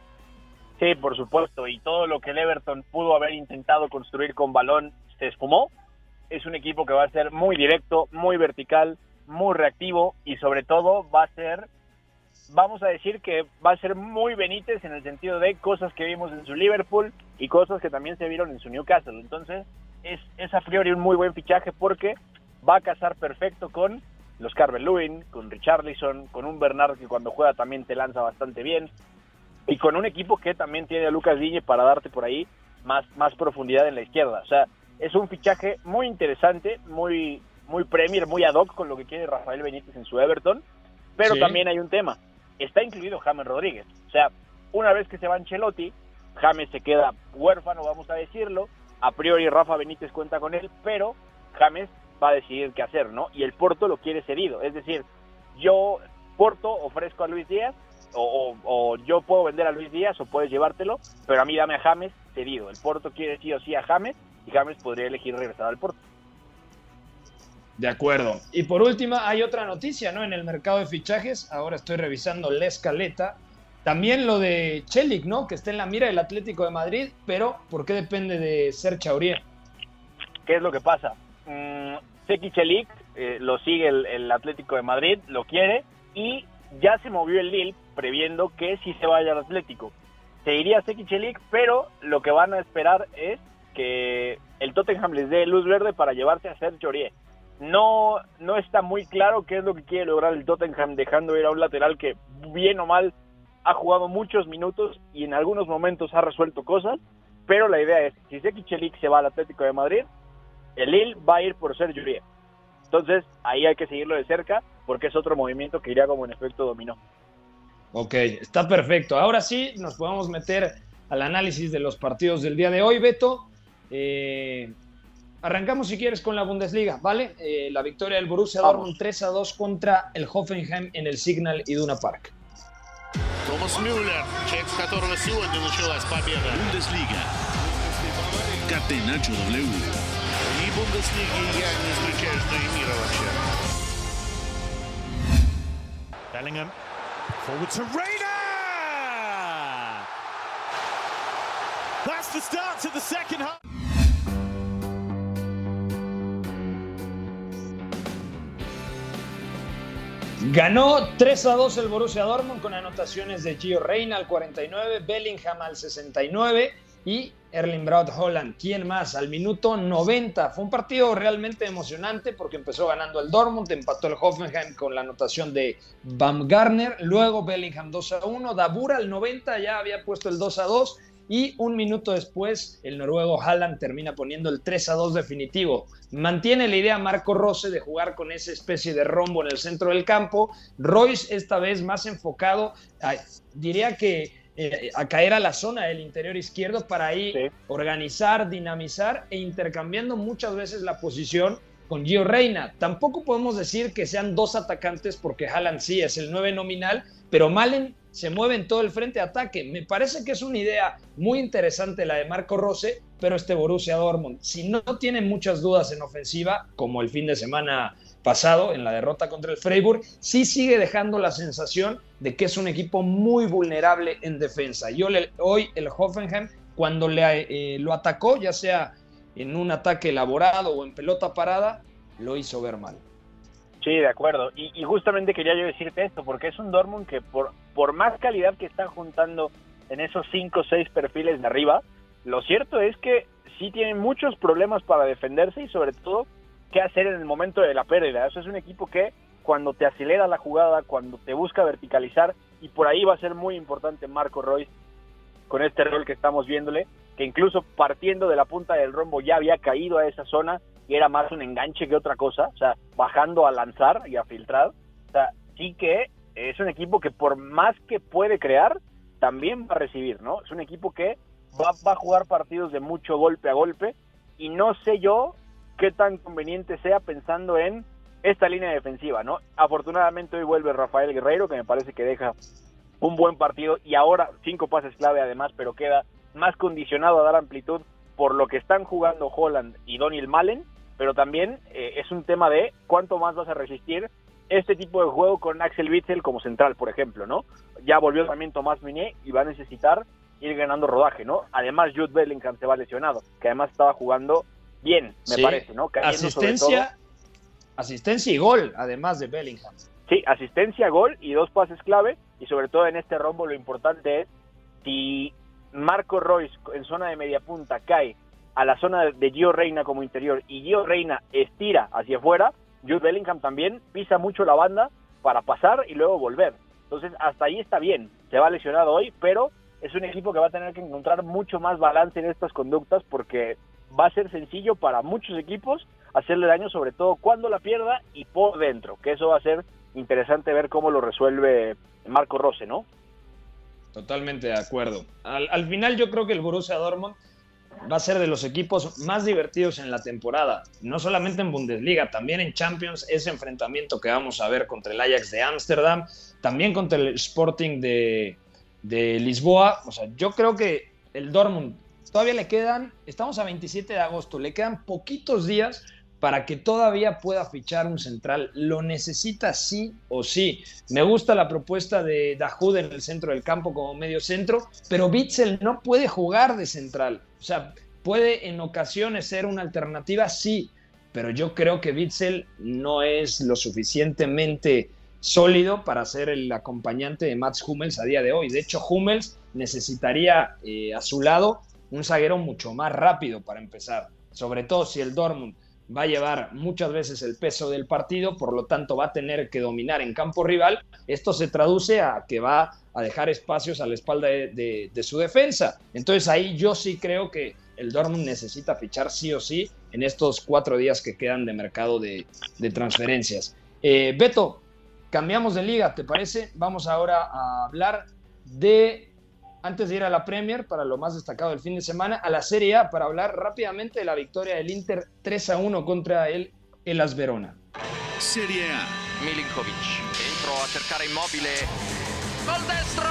Sí, por supuesto, y todo lo que el Everton pudo haber intentado construir con balón se esfumó. Es un equipo que va a ser muy directo, muy vertical, muy reactivo y sobre todo va a ser, vamos a decir que va a ser muy Benítez en el sentido de cosas que vimos en su Liverpool y cosas que también se vieron en su Newcastle. Entonces es, es a priori un muy buen fichaje porque va a casar perfecto con los Carvel Lewin, con Richarlison, con un Bernard que cuando juega también te lanza bastante bien y con un equipo que también tiene a Lucas Digne para darte por ahí más, más profundidad en la izquierda. O sea, es un fichaje muy interesante, muy, muy Premier, muy ad hoc con lo que quiere Rafael Benítez en su Everton, pero Sí. también hay un tema. Está incluido James Rodríguez. O sea, una vez que se va Ancelotti, James se queda huérfano, vamos a decirlo. A priori Rafa Benítez cuenta con él, pero James va a decidir qué hacer, ¿no? Y el Porto lo quiere cedido. Es decir, yo, Porto, ofrezco a Luis Díaz, o, o- o yo puedo vender a Luis Díaz, o puedes llevártelo, pero a mí dame a James cedido. El Porto quiere sí o sí a James, y James podría elegir regresar al Porto. De acuerdo. Y por última, hay otra noticia, ¿no? En el mercado de fichajes, ahora estoy revisando la escaleta. También lo de Chelik, ¿no? Que está en la mira del Atlético de Madrid, pero ¿por qué depende de ser Chaurier? ¿Qué es lo que pasa? Mm, Seki Chelik eh, lo sigue el, el Atlético de Madrid, lo quiere y ya se movió el Lille previendo que si se vaya al Atlético. Se iría Seki Chelik, pero lo que van a esperar es que el Tottenham les dé luz verde para llevarse a Sergio Aurier. No, no está muy claro qué es lo que quiere lograr el Tottenham dejando ir a un lateral que bien o mal ha jugado muchos minutos y en algunos momentos ha resuelto cosas, pero la idea es, si Seki Chelik se va al Atlético de Madrid, el Lille va a ir por Sergio. Entonces, ahí hay que seguirlo de cerca porque es otro movimiento que iría como en efecto dominó. Ok, está perfecto. Ahora sí, nos podemos meter al análisis de los partidos del día de hoy, Beto. Eh, arrancamos, si quieres, con la Bundesliga, ¿vale? Eh, la victoria del Borussia Vamos. Dortmund 3 a 2 contra el Hoffenheim en el Signal Iduna Park. Томас Мюллер, человек, с которого сегодня началась победа. Bundesliga. Catenacho W. И Бундеслиги я не исключаю, что и мира вообще. Bellingham. Forward to Reina! That's the start to the second half. Ganó 3 a 2 el Borussia Dortmund con anotaciones de Gio Reina al 49, Bellingham al 69 y Erling Braut Holland. ¿Quién más? Al minuto 90. Fue un partido realmente emocionante porque empezó ganando el Dortmund, empató el Hoffenheim con la anotación de Baumgartner, luego Bellingham 2 a 1, Dabur al 90 ya había puesto el 2 a 2 y un minuto después el noruego Haaland termina poniendo el 3 a 2 definitivo. Mantiene la idea Marco Rose de jugar con esa especie de rombo en el centro del campo. Royce esta vez más enfocado, diría que eh, a caer a la zona del interior izquierdo para ahí Sí. organizar, dinamizar e intercambiando muchas veces la posición con Gio Reina. Tampoco podemos decir que sean dos atacantes porque Haaland sí es el 9 nominal, pero Malen se mueve en todo el frente de ataque. Me parece que es una idea muy interesante la de Marco Rose, pero este Borussia Dortmund, si no tiene muchas dudas en ofensiva, como el fin de semana pasado en la derrota contra el Freiburg, sí sigue dejando la sensación de que es un equipo muy vulnerable en defensa. Yo hoy el Hoffenheim, cuando le, eh, lo atacó, ya sea en un ataque elaborado o en pelota parada, lo hizo ver mal. Sí, de acuerdo. Y, justamente quería yo decirte esto, porque es un Dortmund que por, por más calidad que está juntando en esos cinco o seis perfiles de arriba, lo cierto es que sí tienen muchos problemas para defenderse y sobre todo qué hacer en el momento de la pérdida. Eso es un equipo que cuando te acelera la jugada, cuando te busca verticalizar, y por ahí va a ser muy importante Marco Royce con este rol que estamos viéndole, que incluso partiendo de la punta del rombo ya había caído a esa zona y era más un enganche que otra cosa, o sea, bajando a lanzar y a filtrar. O sea, sí que es un equipo que por más que puede crear, también va a recibir, ¿no? Es un equipo que va, va a jugar partidos de mucho golpe a golpe y no sé yo qué tan conveniente sea pensando en esta línea defensiva, ¿no? Afortunadamente hoy vuelve Rafael Guerreiro, que me parece que deja un buen partido y ahora cinco pases clave además, pero queda más condicionado a dar amplitud por lo que están jugando Holland y Daniel Malen, pero también eh, es un tema de cuánto más vas a resistir este tipo de juego con Axel Witzel como central, por ejemplo, ¿no? Ya volvió también Tomás Miné y va a necesitar ir ganando rodaje, ¿no? Además, Jude Bellingham se va lesionado, que además estaba jugando bien, me parece, ¿no? asistencia, asistencia y gol, además de Bellingham. Sí, asistencia, gol y dos pases clave, y sobre todo en este rombo lo importante es si Marco Royce en zona de media punta cae a la zona de Gio Reina como interior y Gio Reina estira hacia afuera, Jude Bellingham también pisa mucho la banda para pasar y luego volver. Entonces, hasta ahí está bien. Se va lesionado hoy, pero es un equipo que va a tener que encontrar mucho más balance en estas conductas porque va a ser sencillo para muchos equipos hacerle daño, sobre todo cuando la pierda y por dentro, que eso va a ser interesante ver cómo lo resuelve Marco Rose, ¿no? Totalmente de acuerdo. Al, al final yo creo que el Borussia Dortmund va a ser de los equipos más divertidos en la temporada, no solamente en Bundesliga, también en Champions, ese enfrentamiento que vamos a ver contra el Ajax de Ámsterdam, también contra el Sporting de, de Lisboa. O sea, yo creo que el Dortmund todavía le quedan, estamos a 27 de agosto, le quedan poquitos días para que todavía pueda fichar un central. Lo necesita sí o sí. Me gusta la propuesta de Dahoud en el centro del campo como medio centro, pero Bitzel no puede jugar de central. O sea, puede en ocasiones ser una alternativa, sí, pero yo creo que Bitzel no es lo suficientemente sólido para ser el acompañante de Mats Hummels a día de hoy. De hecho, Hummels necesitaría eh, a su lado un zaguero mucho más rápido para empezar, sobre todo si el Dortmund va a llevar muchas veces el peso del partido, por lo tanto va a tener que dominar en campo rival. Esto se traduce a que va a dejar espacios a la espalda de, su defensa. Entonces ahí yo sí creo que el Dortmund necesita fichar sí o sí en estos cuatro días que quedan de mercado de, transferencias. Eh, Beto, cambiamos de liga, ¿te parece? Vamos ahora a hablar de antes de ir a la Premier, para lo más destacado del fin de semana, a la Serie A, para hablar rápidamente de la victoria del Inter 3 a 1 contra el Elas Verona. Serie A. Milinkovic, entro a cercare immobile. Gol destro,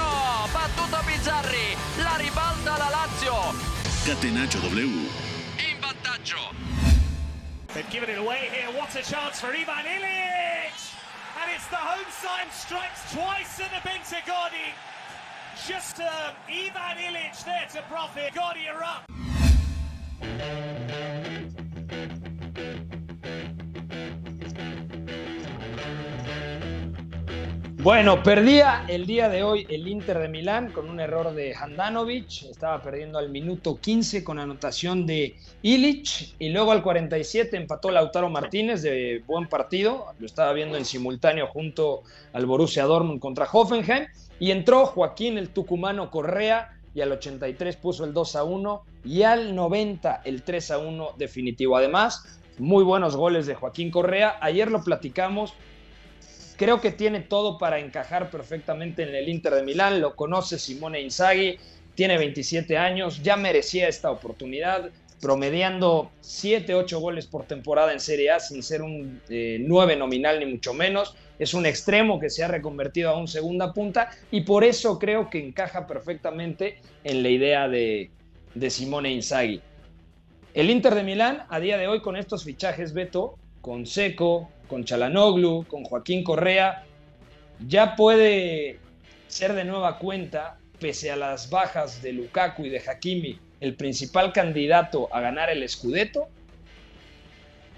battuto Bizzarri, la ribalta la Lazio. Catenaccio W. In vantaggio. They've given it away here, what a chance for Ivan Illich! And it's the home side strikes twice in the Bentagordi. Just uh, Ivan Illich there to profit. Gordy up. Bueno, perdía el día de hoy el Inter de Milán con un error de Handanovic. Estaba perdiendo al minuto 15 con anotación de Illich. Y luego al 47 empató Lautaro Martínez de buen partido. Lo estaba viendo en simultáneo junto al Borussia Dortmund contra Hoffenheim. Y entró Joaquín el tucumano Correa y al 83 puso el 2 a 1 y al 90 el 3 a 1 definitivo. Además, muy buenos goles de Joaquín Correa. Ayer lo platicamos. Creo que tiene todo para encajar perfectamente en el Inter de Milán. Lo conoce Simone Inzaghi, tiene 27 años, ya merecía esta oportunidad, promediando 7, 8 goles por temporada en Serie A sin ser un 9 eh, nominal ni mucho menos es un extremo que se ha reconvertido a un segunda punta y por eso creo que encaja perfectamente en la idea de, Simone Inzaghi. El Inter de Milán, a día de hoy, con estos fichajes, Beto, con Seco, con Chalanoglu, con Joaquín Correa, ya puede ser de nueva cuenta, pese a las bajas de Lukaku y de Hakimi, el principal candidato a ganar el Scudetto?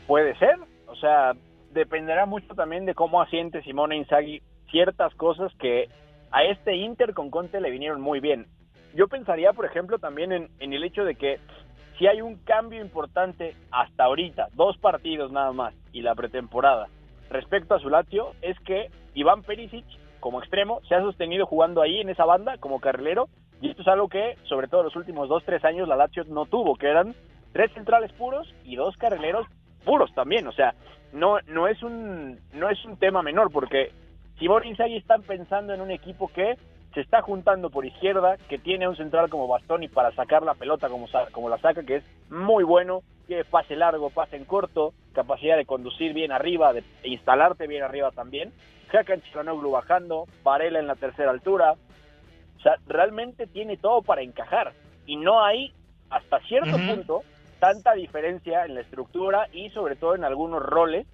Puede ser, o sea, dependerá mucho también de cómo asiente Simone Inzaghi ciertas cosas que a este Inter con Conte le vinieron muy bien. Yo pensaría, por ejemplo, también en, el hecho de que si hay un cambio importante hasta ahorita, dos partidos nada más y la pretemporada, respecto a su Lazio, es que Iván Perisic, como extremo, se ha sostenido jugando ahí en esa banda como carrilero, y esto es algo que, sobre todo los últimos dos, tres años, la Lazio no tuvo, que eran tres centrales puros y dos carrileros puros también, o sea, no, no, es un, no es un tema menor, porque Simón Inzaghi están pensando en un equipo que se está juntando por izquierda, que tiene un central como Bastoni para sacar la pelota como, como la saca, que es muy bueno, tiene pase largo, pase en corto, capacidad de conducir bien arriba, de instalarte bien arriba también. Hakan Chilanoglu bajando, Varela en la tercera altura. O sea, realmente tiene todo para encajar. Y no hay hasta cierto punto tanta diferencia en la estructura y sobre todo en algunos roles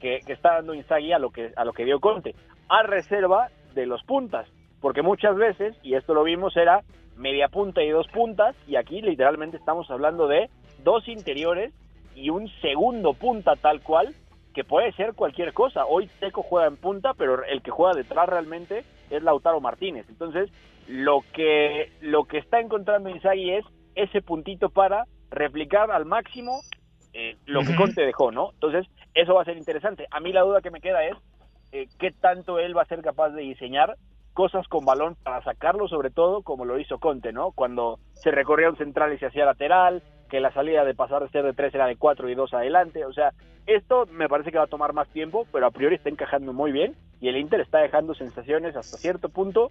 que, que está dando Inzaghi a lo que a lo que dio Conte, a reserva de los puntas, porque muchas veces, y esto lo vimos, era media punta y dos puntas, y aquí literalmente estamos hablando de dos interiores y un segundo punta tal cual, que puede ser cualquier cosa. Hoy Teco juega en punta, pero el que juega detrás realmente es Lautaro Martínez. Entonces, lo que, lo que está encontrando Inzaghi es ese puntito para replicar al máximo eh, lo que. Conte dejó, ¿no? Entonces, eso va a ser interesante. A mí la duda que me queda es eh, qué tanto él va a ser capaz de diseñar cosas con balón para sacarlo, sobre todo como lo hizo Conte, ¿no? Cuando se recorría un central y se hacía lateral, que la salida de pasar de ser de tres era de cuatro y dos adelante. O sea, esto me parece que va a tomar más tiempo, pero a priori está encajando muy bien y el Inter está dejando sensaciones hasta cierto punto,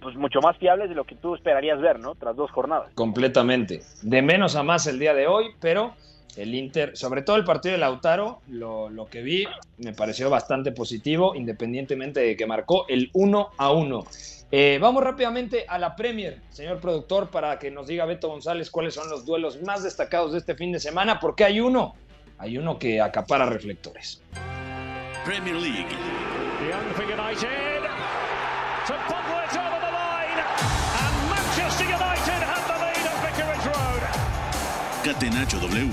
pues mucho más fiables de lo que tú esperarías ver, ¿no? Tras dos jornadas. Completamente. De menos a más el día de hoy, pero el Inter, sobre todo el partido de Lautaro, lo, lo que vi me pareció bastante positivo, independientemente de que marcó el 1 a 1. Eh, vamos rápidamente a la Premier, señor productor, para que nos diga Beto González cuáles son los duelos más destacados de este fin de semana, porque hay uno, hay uno que acapara reflectores. Premier League. The Catenacho W.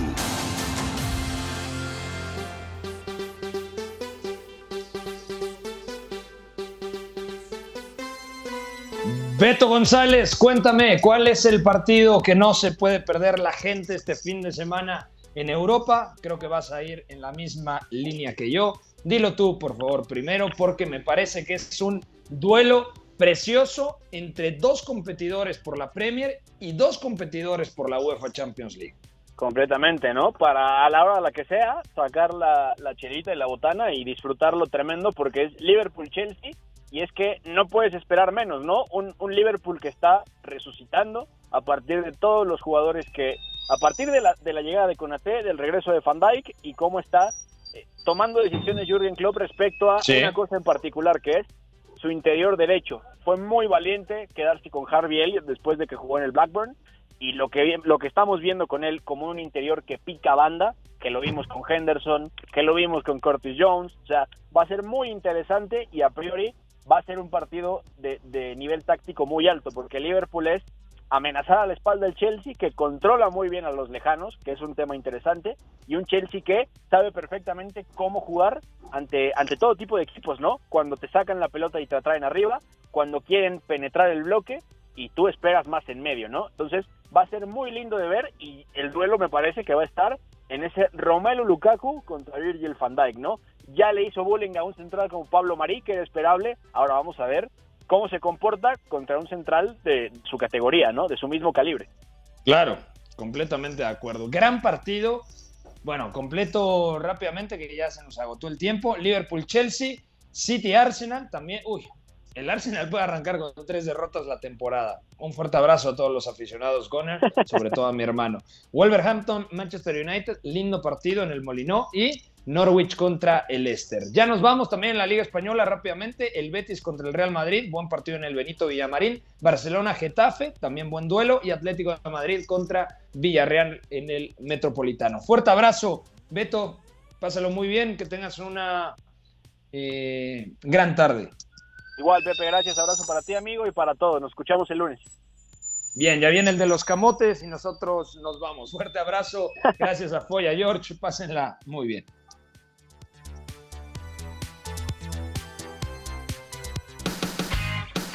Beto González, cuéntame, ¿cuál es el partido que no se puede perder la gente este fin de semana en Europa? Creo que vas a ir en la misma línea que yo. Dilo tú, por favor, primero, porque me parece que es un duelo precioso entre dos competidores por la Premier y dos competidores por la UEFA Champions League. Completamente, ¿no? Para a la hora de la que sea, sacar la, la chelita y la botana y disfrutarlo tremendo porque es Liverpool-Chelsea y es que no puedes esperar menos, ¿no? Un, un Liverpool que está resucitando a partir de todos los jugadores que, a partir de la, de la llegada de Konaté, del regreso de Van Dijk y cómo está eh, tomando decisiones Jürgen Klopp respecto a Sí. una cosa en particular que es su interior derecho. Fue muy valiente quedarse con Harvey Elliott después de que jugó en el Blackburn y lo que lo que estamos viendo con él como un interior que pica banda, que lo vimos con Henderson, que lo vimos con Curtis Jones, o sea, va a ser muy interesante y a priori va a ser un partido de, de nivel táctico muy alto, porque Liverpool es amenazar a la espalda del Chelsea, que controla muy bien a los lejanos, que es un tema interesante, y un Chelsea que sabe perfectamente cómo jugar ante, ante todo tipo de equipos, ¿no? Cuando te sacan la pelota y te atraen arriba, cuando quieren penetrar el bloque y tú esperas más en medio, ¿no? Entonces va a ser muy lindo de ver y el duelo me parece que va a estar en ese Romelu Lukaku contra Virgil van Dijk, ¿no? Ya le hizo bullying a un central como Pablo Marí, que era esperable, ahora vamos a ver cómo se comporta contra un central de su categoría, ¿no? De su mismo calibre. Claro, completamente de acuerdo. Gran partido. Bueno, completo rápidamente que ya se nos agotó el tiempo. Liverpool-Chelsea, City-Arsenal también. Uy, el Arsenal puede arrancar con tres derrotas la temporada. Un fuerte abrazo a todos los aficionados Goner, sobre todo a mi hermano. Wolverhampton-Manchester United, lindo partido en el Molinó y Norwich contra el Leicester. Ya nos vamos también en la Liga Española rápidamente. El Betis contra el Real Madrid, buen partido en el Benito Villamarín. Barcelona-Getafe, también buen duelo. Y Atlético de Madrid contra Villarreal en el Metropolitano. Fuerte abrazo, Beto. Pásalo muy bien, que tengas una eh, gran tarde. Igual, Pepe, gracias. Abrazo para ti, amigo, y para todos. Nos escuchamos el lunes. Bien, ya viene el de los camotes y nosotros nos vamos. Fuerte abrazo. Gracias a Foya George. Pásenla muy bien.